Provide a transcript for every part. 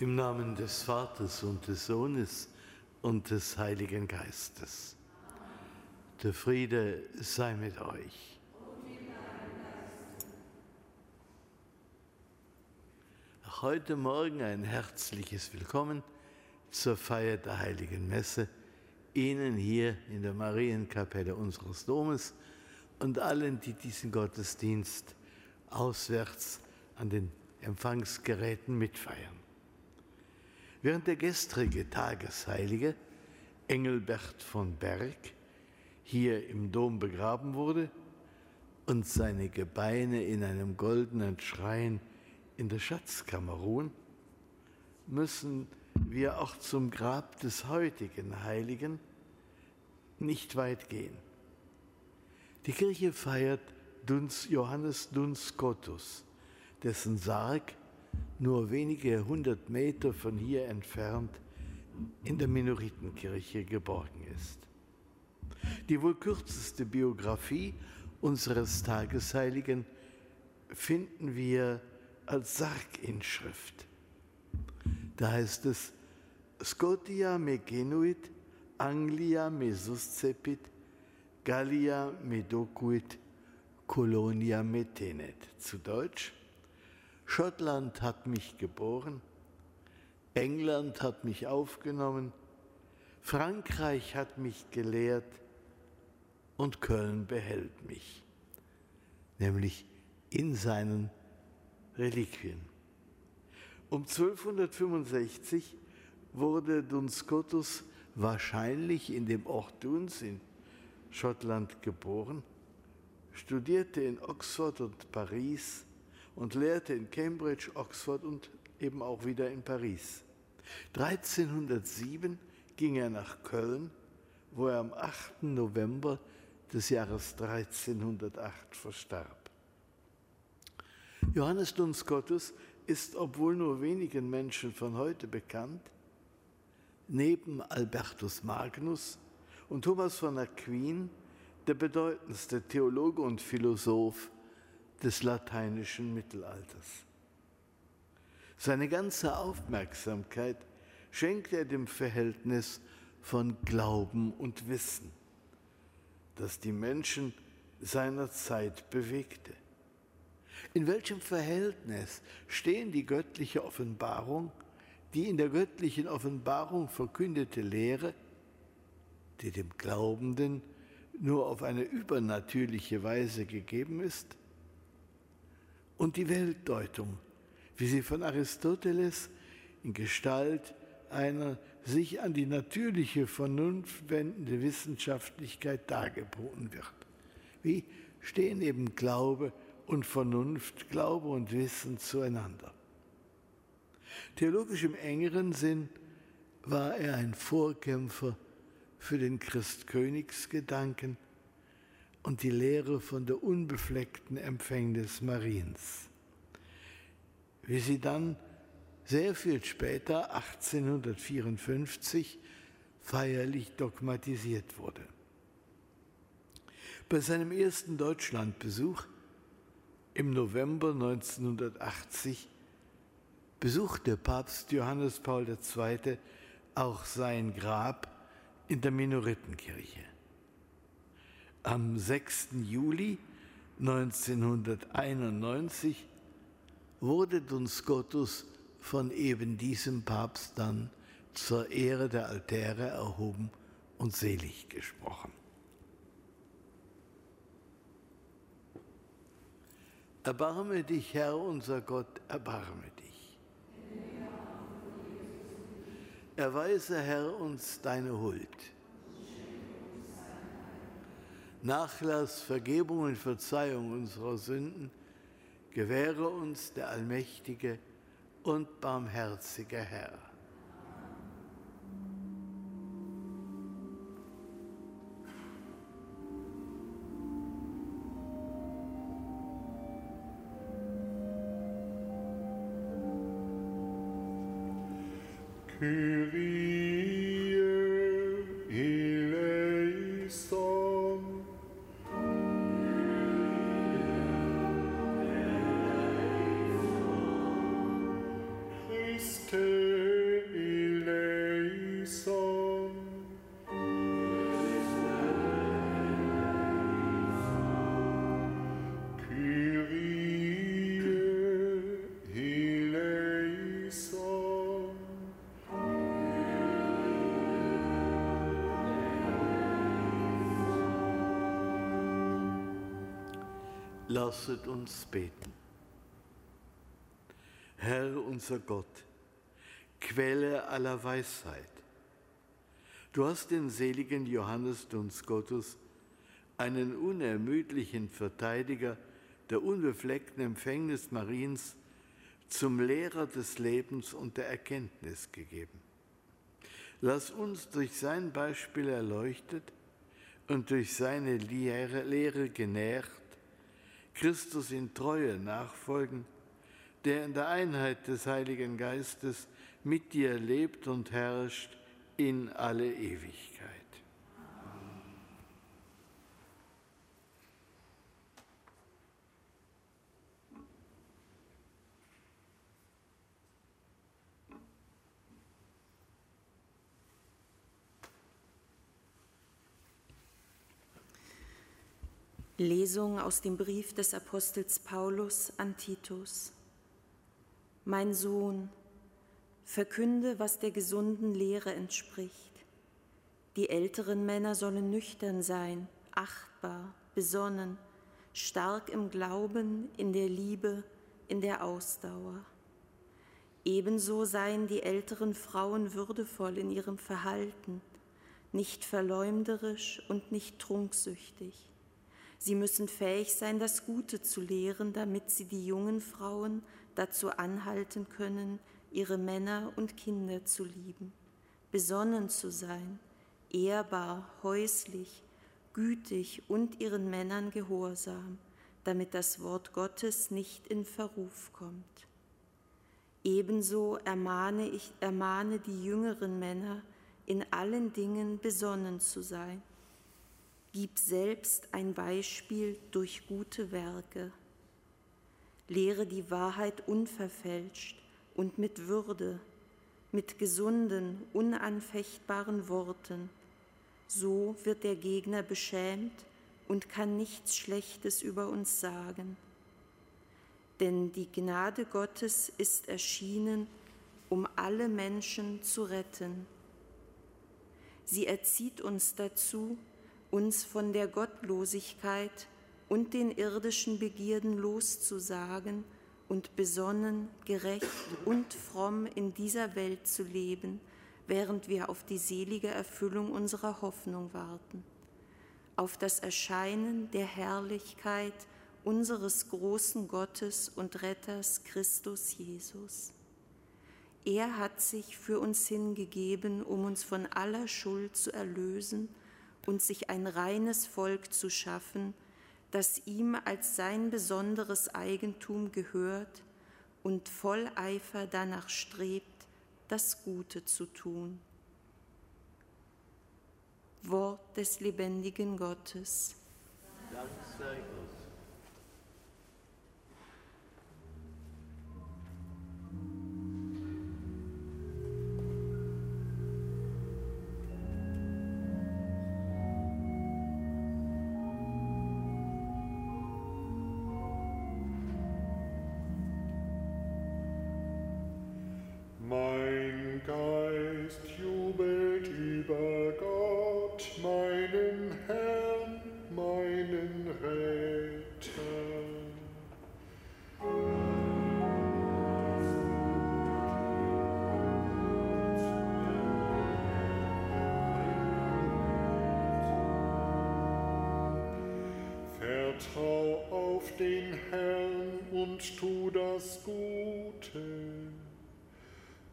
Im Namen des Vaters und des Sohnes und des Heiligen Geistes. Der Friede sei mit euch. Heute Morgen ein herzliches Willkommen zur Feier der Heiligen Messe. Ihnen hier in der Marienkapelle unseres Domes und allen, die diesen Gottesdienst auswärts an den Empfangsgeräten mitfeiern. Während der gestrige Tagesheilige Engelbert von Berg hier im Dom begraben wurde und seine Gebeine in einem goldenen Schrein in der Schatzkammer ruhen, müssen wir auch zum Grab des heutigen Heiligen nicht weit gehen. Die Kirche feiert Duns, Johannes Duns Scotus, dessen Sarg nur wenige hundert Meter von hier entfernt in der Minoritenkirche geborgen ist. Die wohl kürzeste Biografie unseres Tagesheiligen finden wir als Sarginschrift. Da heißt es, Scotia me genuit, Anglia me suscepit, Gallia me docuit, Colonia me tenet. Zu Deutsch, Schottland hat mich geboren, England hat mich aufgenommen, Frankreich hat mich gelehrt und Köln behält mich, nämlich in seinen Reliquien. Um 1265 wurde Duns Scotus wahrscheinlich in dem Ort Duns in Schottland geboren, studierte in Oxford und Paris, und lehrte in Cambridge, Oxford und eben auch wieder in Paris. 1307 ging er nach Köln, wo er am 8. November des Jahres 1308 verstarb. Johannes Duns Scotus ist, obwohl nur wenigen Menschen von heute bekannt, neben Albertus Magnus und Thomas von Aquin der bedeutendste Theologe und Philosoph des lateinischen Mittelalters. Seine ganze Aufmerksamkeit schenkt er dem Verhältnis von Glauben und Wissen, das die Menschen seiner Zeit bewegte. In welchem Verhältnis stehen die göttliche Offenbarung, die in der göttlichen Offenbarung verkündete Lehre, die dem Glaubenden nur auf eine übernatürliche Weise gegeben ist, und die Weltdeutung, wie sie von Aristoteles in Gestalt einer sich an die natürliche Vernunft wendende Wissenschaftlichkeit dargeboten wird. Wie stehen eben Glaube und Vernunft, Glaube und Wissen zueinander? Theologisch im engeren Sinn war er ein Vorkämpfer für den Christkönigsgedanken, und die Lehre von der unbefleckten Empfängnis Mariens. Wie sie dann sehr viel später, 1854, feierlich dogmatisiert wurde. Bei seinem ersten Deutschlandbesuch im November 1980 besuchte Papst Johannes Paul II. auch sein Grab in der Minoritenkirche. Am 6. Juli 1991 wurde Duns Scotus von eben diesem Papst dann zur Ehre der Altäre erhoben und selig gesprochen. Erbarme dich, Herr unser Gott, erbarme dich. Erweise, Herr, uns deine Huld. Nachlass, Vergebung und Verzeihung unserer Sünden gewähre uns der allmächtige und barmherzige Herr. Kyrie Lasset uns beten. Herr unser Gott, Quelle aller Weisheit, du hast den seligen Johannes Duns Gottes, einen unermüdlichen Verteidiger der unbefleckten Empfängnis Mariens, zum Lehrer des Lebens und der Erkenntnis gegeben. Lass uns durch sein Beispiel erleuchtet und durch seine Lehre, Lehre genährt Christus in Treue nachfolgen, der in der Einheit des Heiligen Geistes mit dir lebt und herrscht in alle Ewigkeit. Lesung aus dem Brief des Apostels Paulus an Titus. Mein Sohn, verkünde, was der gesunden Lehre entspricht. Die älteren Männer sollen nüchtern sein, achtbar, besonnen, stark im Glauben, in der Liebe, in der Ausdauer. Ebenso seien die älteren Frauen würdevoll in ihrem Verhalten, nicht verleumderisch und nicht trunksüchtig Sie müssen fähig sein, das Gute zu lehren, damit sie die jungen Frauen dazu anhalten können, ihre Männer und Kinder zu lieben, besonnen zu sein, ehrbar, häuslich, gütig und ihren Männern gehorsam, damit das Wort Gottes nicht in Verruf kommt. Ebenso ermahne ich ermahne die jüngeren Männer, in allen Dingen besonnen zu sein Gib selbst ein Beispiel durch gute Werke. Lehre die Wahrheit unverfälscht und mit Würde, mit gesunden, unanfechtbaren Worten. So wird der Gegner beschämt und kann nichts Schlechtes über uns sagen. Denn die Gnade Gottes ist erschienen, um alle Menschen zu retten. Sie erzieht uns dazu, uns von der Gottlosigkeit und den irdischen Begierden loszusagen und besonnen, gerecht und fromm in dieser Welt zu leben, während wir auf die selige Erfüllung unserer Hoffnung warten, auf das Erscheinen der Herrlichkeit unseres großen Gottes und Retters Christus Jesus. Er hat sich für uns hingegeben, um uns von aller Schuld zu erlösen und sich ein reines Volk zu schaffen, das ihm als sein besonderes Eigentum gehört und voll Eifer danach strebt, das Gute zu tun. Wort des lebendigen Gottes. Dank sei Gott.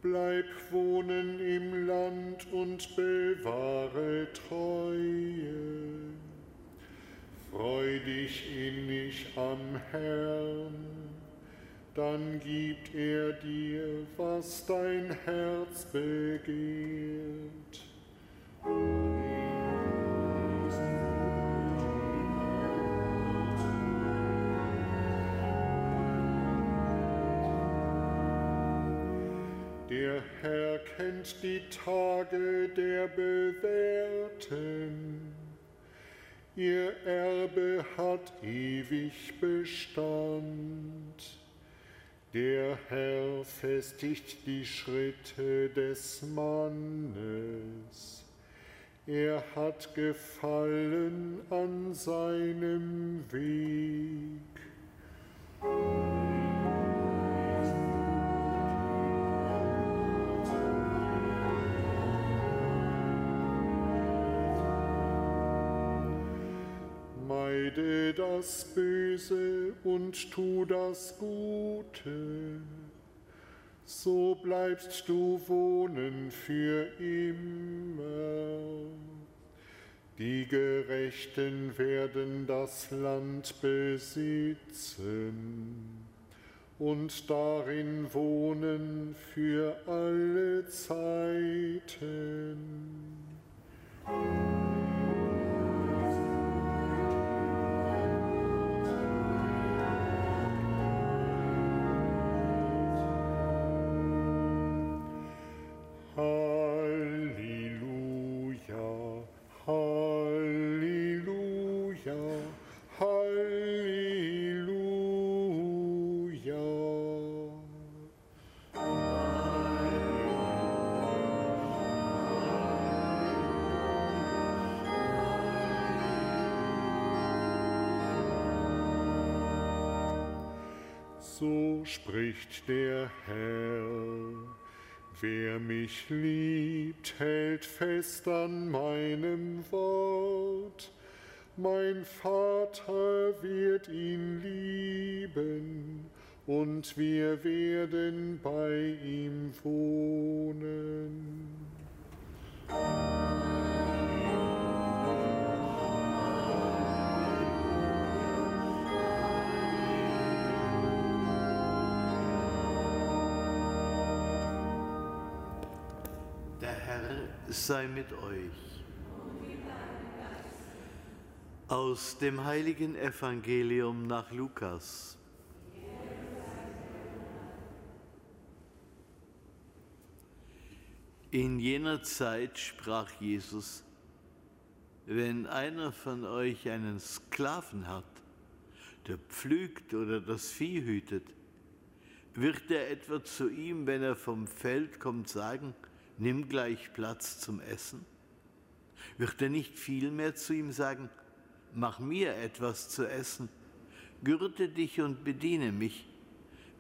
Bleib wohnen im Land und bewahre Treue. Freu dich innig am Herrn, dann gibt er dir, was dein Herz begehrt. Kennt die Tage der Bewährten. Ihr Erbe hat ewig Bestand. Der Herr festigt die Schritte des Mannes. Er hat gefallen an seinem Weg. Meide das Böse und tu das Gute, so bleibst du wohnen für immer. Die Gerechten werden das Land besitzen und darin wohnen für alle Zeiten. Spricht der Herr. Wer mich liebt, hält fest an meinem Wort. Mein Vater wird ihn lieben, und wir werden bei ihm wohnen. Sei mit euch. Aus dem heiligen Evangelium nach Lukas. In jener Zeit sprach Jesus, wenn einer von euch einen Sklaven hat, der pflügt oder das Vieh hütet, wird er etwa zu ihm, wenn er vom Feld kommt, sagen, nimm gleich Platz zum Essen? Wird er nicht vielmehr zu ihm sagen, mach mir etwas zu essen, gürte dich und bediene mich.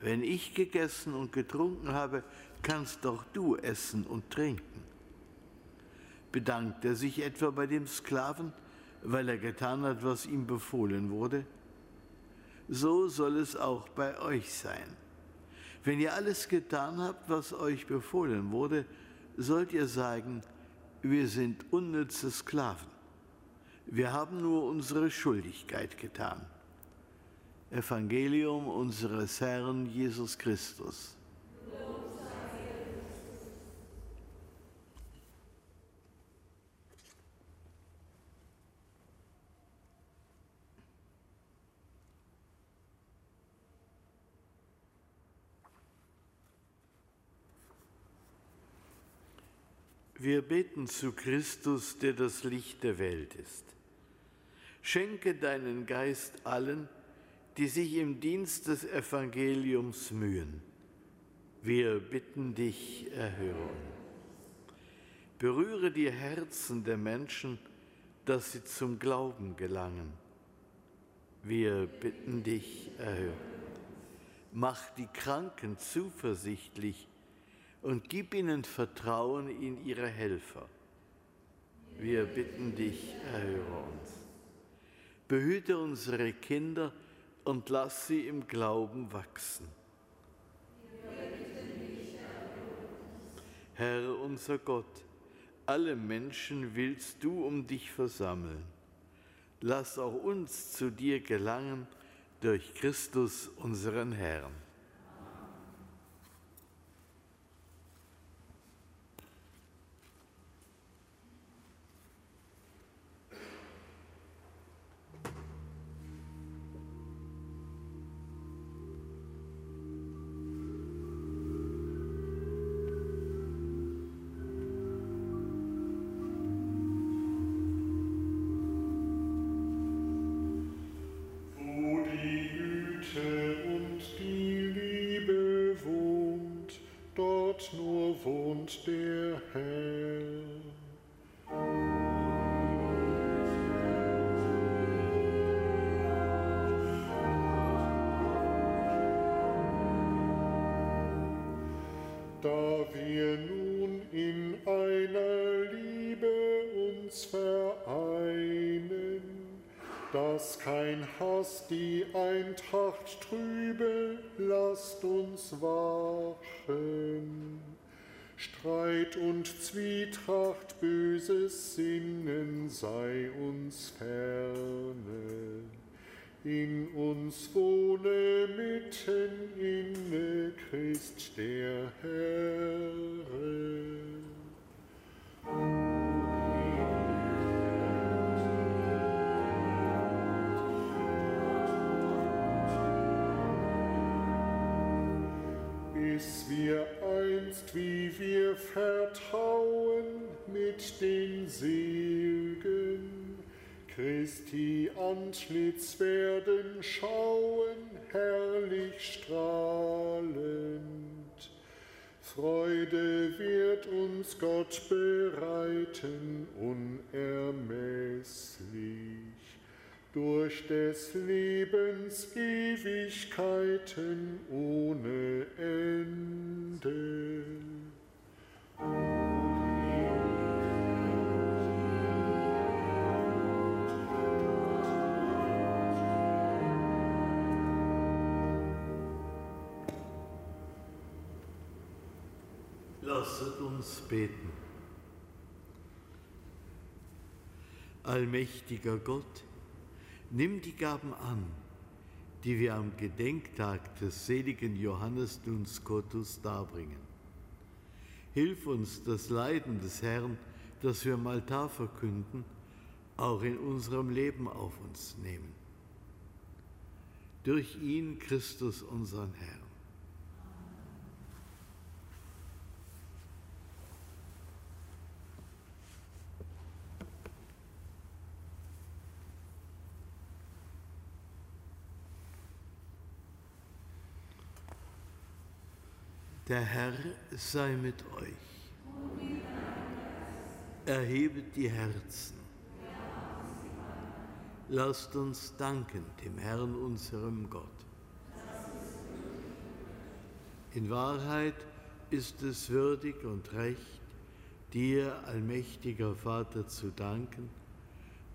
Wenn ich gegessen und getrunken habe, kannst doch du essen und trinken. Bedankt er sich etwa bei dem Sklaven, weil er getan hat, was ihm befohlen wurde? So soll es auch bei euch sein. Wenn ihr alles getan habt, was euch befohlen wurde, sollt ihr sagen, wir sind unnütze Sklaven. Wir haben nur unsere Schuldigkeit getan. Evangelium unseres Herrn Jesus Christus. Wir beten zu Christus, der das Licht der Welt ist. Schenke deinen Geist allen, die sich im Dienst des Evangeliums mühen. Wir bitten dich, erhöre. Berühre die Herzen der Menschen, dass sie zum Glauben gelangen. Wir bitten dich, erhöre. Mach die Kranken zuversichtlich, und gib ihnen Vertrauen in ihre Helfer. Wir bitten dich, erhöre uns. Behüte unsere Kinder und lass sie im Glauben wachsen. Herr unser Gott, alle Menschen willst du um dich versammeln. Lass auch uns zu dir gelangen durch Christus unseren Herrn. In uns wohne mitten inne Christ der Herr. Bis wir einst, wie wir vertrauen, mit den Segen Christi Antlitz werden schauen, herrlich strahlend. Freude wird uns Gott bereiten, unermesslich, durch des Lebens Ewigkeiten ohne Ende. Lasset uns beten. Allmächtiger Gott, nimm die Gaben an, die wir am Gedenktag des seligen Johannes Duns Scotus darbringen. Hilf uns, das Leiden des Herrn, das wir im Altar verkünden, auch in unserem Leben auf uns nehmen. Durch ihn, Christus, unseren Herrn. Der Herr sei mit euch. Erhebet die Herzen. Lasst uns danken dem Herrn, unserem Gott. In Wahrheit ist es würdig und recht, dir, allmächtiger Vater, zu danken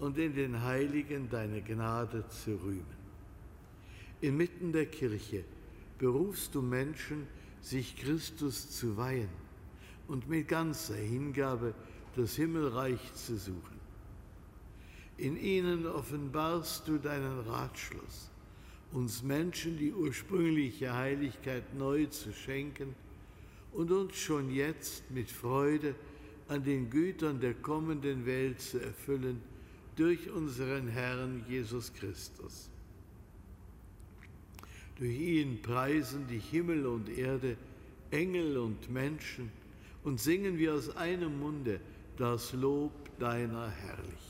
und in den Heiligen deine Gnade zu rühmen. Inmitten der Kirche berufst du Menschen, sich Christus zu weihen und mit ganzer Hingabe das Himmelreich zu suchen. In ihnen offenbarst du deinen Ratschluss, uns Menschen die ursprüngliche Heiligkeit neu zu schenken und uns schon jetzt mit Freude an den Gütern der kommenden Welt zu erfüllen durch unseren Herrn Jesus Christus. Durch ihn preisen dich Himmel und Erde, Engel und Menschen und singen wir aus einem Munde das Lob deiner Herrlichkeit.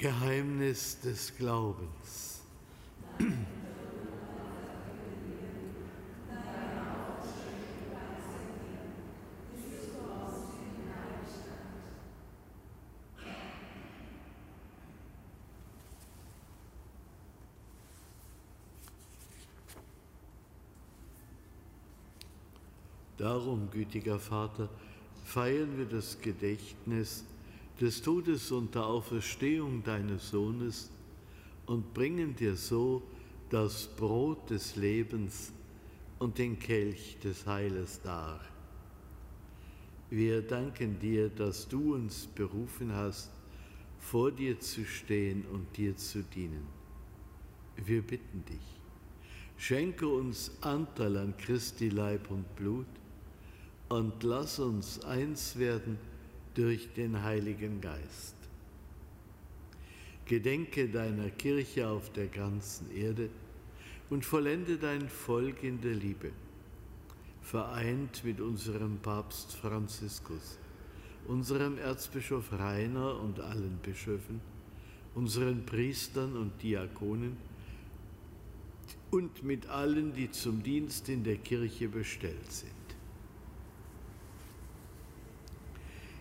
Geheimnis des Glaubens. Darum, gütiger Vater, feiern wir das Gedächtnis des Todes und der Auferstehung deines Sohnes und bringen dir so das Brot des Lebens und den Kelch des Heiles dar. Wir danken dir, dass du uns berufen hast, vor dir zu stehen und dir zu dienen. Wir bitten dich, schenke uns Anteil an Christi Leib und Blut und lass uns eins werden durch den Heiligen Geist. Gedenke deiner Kirche auf der ganzen Erde und vollende dein Volk in der Liebe, vereint mit unserem Papst Franziskus, unserem Erzbischof Rainer und allen Bischöfen, unseren Priestern und Diakonen und mit allen, die zum Dienst in der Kirche bestellt sind.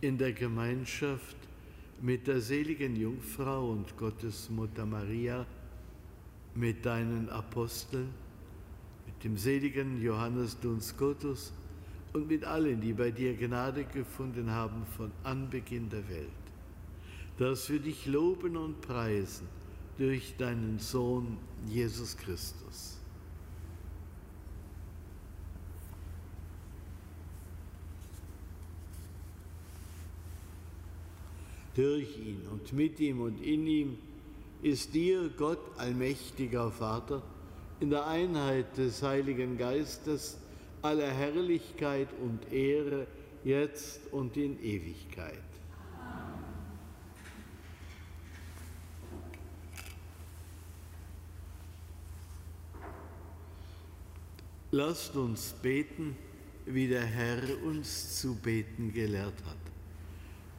in der Gemeinschaft mit der seligen Jungfrau und Gottesmutter Maria, mit deinen Aposteln, mit dem seligen Johannes Duns Scotus und mit allen, die bei dir Gnade gefunden haben von Anbeginn der Welt, dass wir dich loben und preisen durch deinen Sohn Jesus Christus. Durch ihn und mit ihm und in ihm ist dir, Gott, allmächtiger Vater, in der Einheit des Heiligen Geistes aller Herrlichkeit und Ehre, jetzt und in Ewigkeit. Lasst uns beten, wie der Herr uns zu beten gelehrt hat.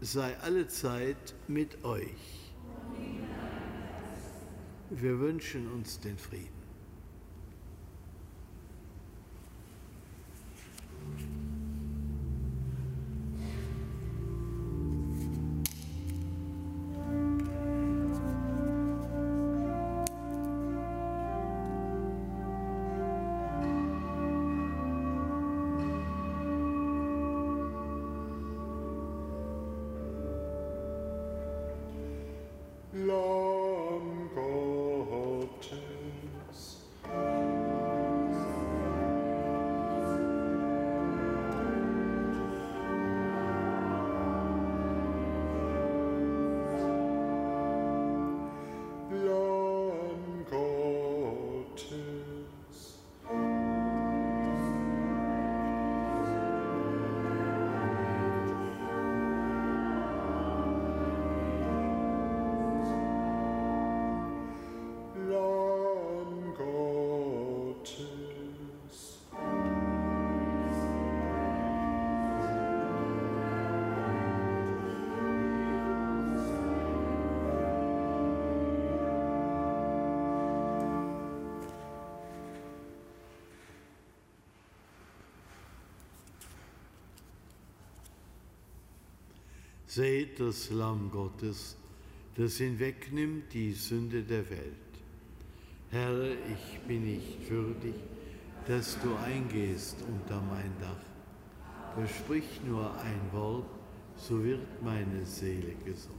sei allezeit mit euch. Wir wünschen uns den Frieden. Seht das Lamm Gottes, das hinwegnimmt die Sünde der Welt. Herr, ich bin nicht würdig, dass du eingehst unter mein Dach. Versprich nur ein Wort, so wird meine Seele gesund.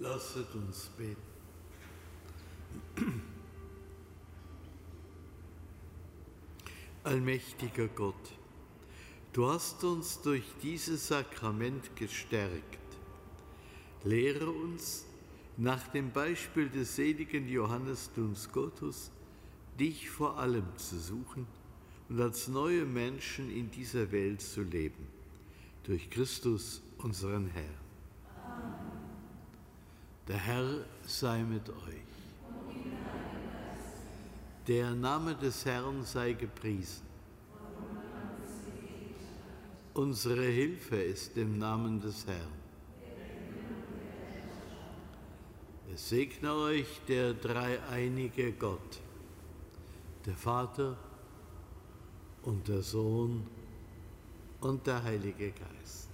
Lasset uns beten. Allmächtiger Gott, du hast uns durch dieses Sakrament gestärkt. Lehre uns, nach dem Beispiel des seligen Johannes Duns Scotus, dich vor allem zu suchen und als neue Menschen in dieser Welt zu leben. Durch Christus, unseren Herrn. Der Herr sei mit euch. Der Name des Herrn sei gepriesen. Unsere Hilfe ist im Namen des Herrn. Es segne euch der dreieinige Gott, der Vater und der Sohn und der Heilige Geist.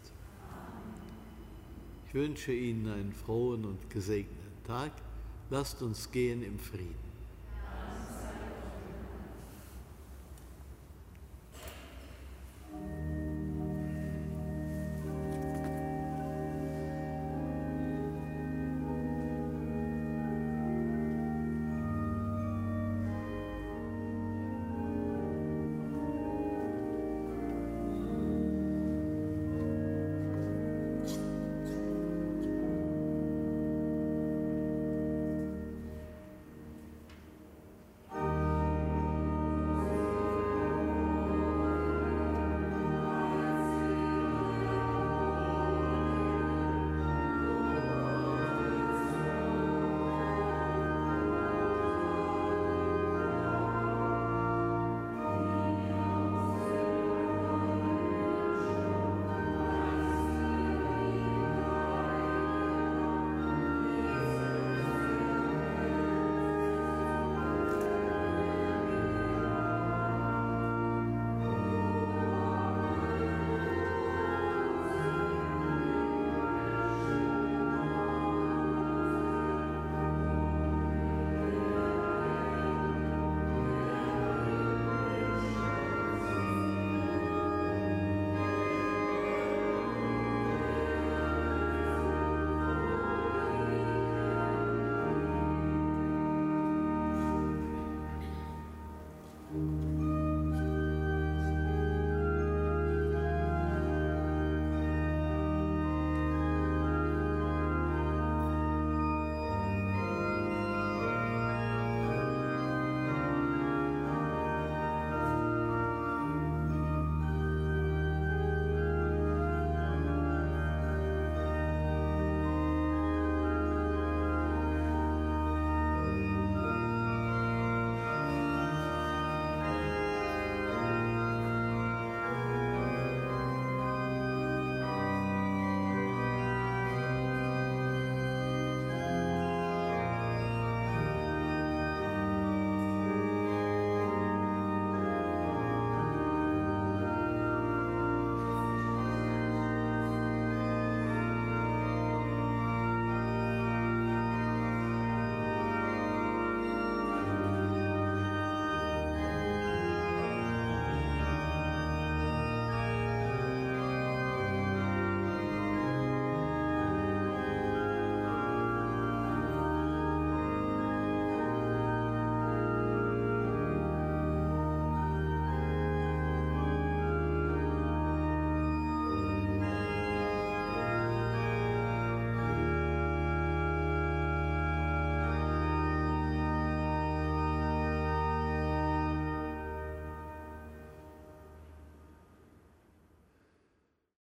Ich wünsche Ihnen einen frohen und gesegneten Tag. Lasst uns gehen im Frieden.